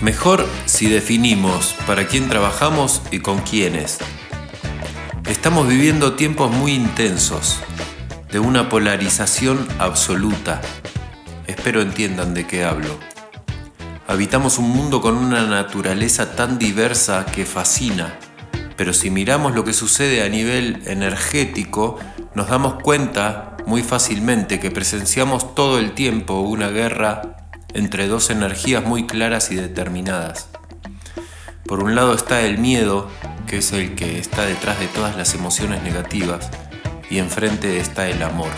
Mejor si definimos para quién trabajamos y con quiénes. Estamos viviendo tiempos muy intensos, de una polarización absoluta. Espero entiendan de qué hablo. Habitamos un mundo con una naturaleza tan diversa que fascina, pero si miramos lo que sucede a nivel energético, nos damos cuenta muy fácilmente que presenciamos todo el tiempo una guerra entre dos energías muy claras y determinadas. Por un lado está el miedo, que es el que está detrás de todas las emociones negativas, y enfrente está el amor.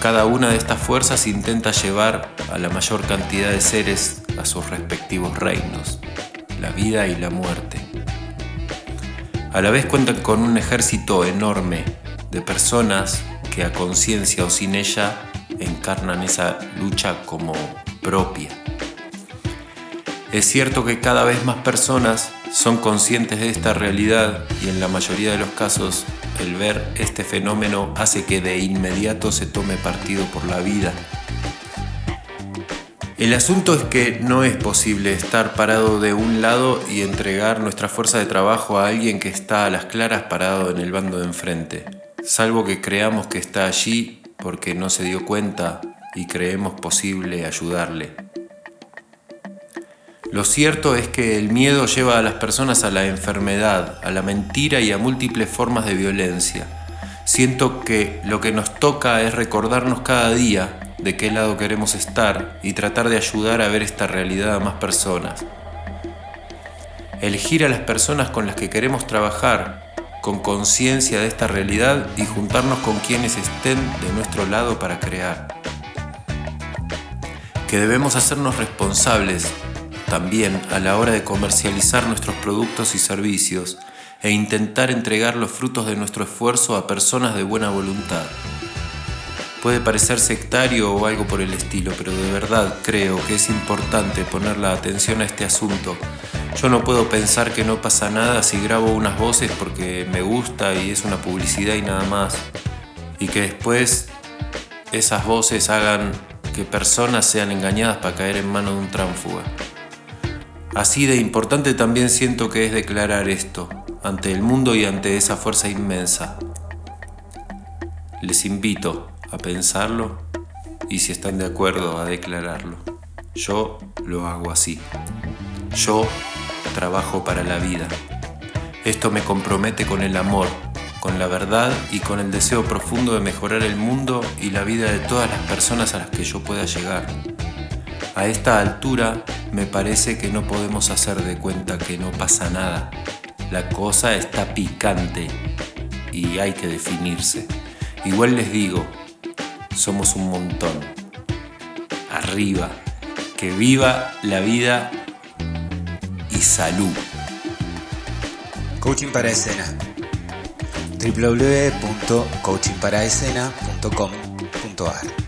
Cada una de estas fuerzas intenta llevar a la mayor cantidad de seres a sus respectivos reinos, la vida y la muerte. A la vez cuentan con un ejército enorme de personas que a conciencia o sin ella encarnan esa lucha como propia. Es cierto que cada vez más personas son conscientes de esta realidad y en la mayoría de los casos el ver este fenómeno hace que de inmediato se tome partido por la vida. El asunto es que no es posible estar parado de un lado y entregar nuestra fuerza de trabajo a alguien que está a las claras parado en el bando de enfrente, salvo que creamos que está allí porque no se dio cuenta y creemos posible ayudarle. Lo cierto es que el miedo lleva a las personas a la enfermedad, a la mentira y a múltiples formas de violencia. Siento que lo que nos toca es recordarnos cada día de qué lado queremos estar y tratar de ayudar a ver esta realidad a más personas. Elegir a las personas con las que queremos trabajar con conciencia de esta realidad y juntarnos con quienes estén de nuestro lado para crear. Que debemos hacernos responsables también a la hora de comercializar nuestros productos y servicios e intentar entregar los frutos de nuestro esfuerzo a personas de buena voluntad. Puede parecer sectario o algo por el estilo, pero de verdad creo que es importante poner la atención a este asunto yo no puedo pensar que no pasa nada si grabo unas voces porque me gusta y es una publicidad y nada más. Y que después esas voces hagan que personas sean engañadas para caer en manos de un tránfuga. Así de importante también siento que es declarar esto ante el mundo y ante esa fuerza inmensa. Les invito a pensarlo y si están de acuerdo a declararlo. Yo lo hago así. Yo trabajo para la vida. Esto me compromete con el amor, con la verdad y con el deseo profundo de mejorar el mundo y la vida de todas las personas a las que yo pueda llegar. A esta altura me parece que no podemos hacer de cuenta que no pasa nada. La cosa está picante y hay que definirse. Igual les digo, somos un montón. Arriba, que viva la vida salud. Coaching para escena www.coachingparaescena.com.ar